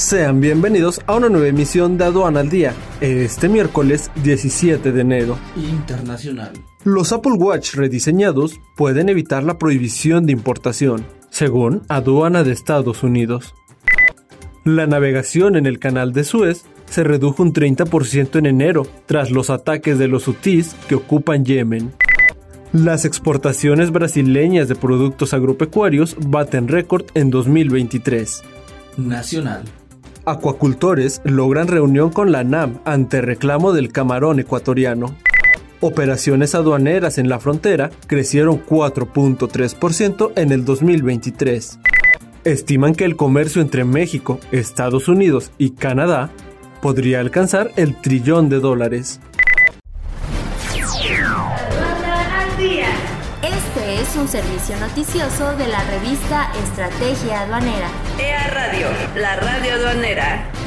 Sean bienvenidos a una nueva emisión de Aduana al Día, este miércoles 17 de enero. Internacional. Los Apple Watch rediseñados pueden evitar la prohibición de importación, según Aduana de Estados Unidos. La navegación en el canal de Suez se redujo un 30% en enero tras los ataques de los hutíes que ocupan Yemen. Las exportaciones brasileñas de productos agropecuarios baten récord en 2023. Nacional. Acuacultores logran reunión con la NAM ante reclamo del camarón ecuatoriano. Operaciones aduaneras en la frontera crecieron 4.3% en el 2023. Estiman que el comercio entre México, Estados Unidos y Canadá podría alcanzar el trillón de dólares. Este es un servicio noticioso de la revista Estrategia Aduanera. La radio aduanera.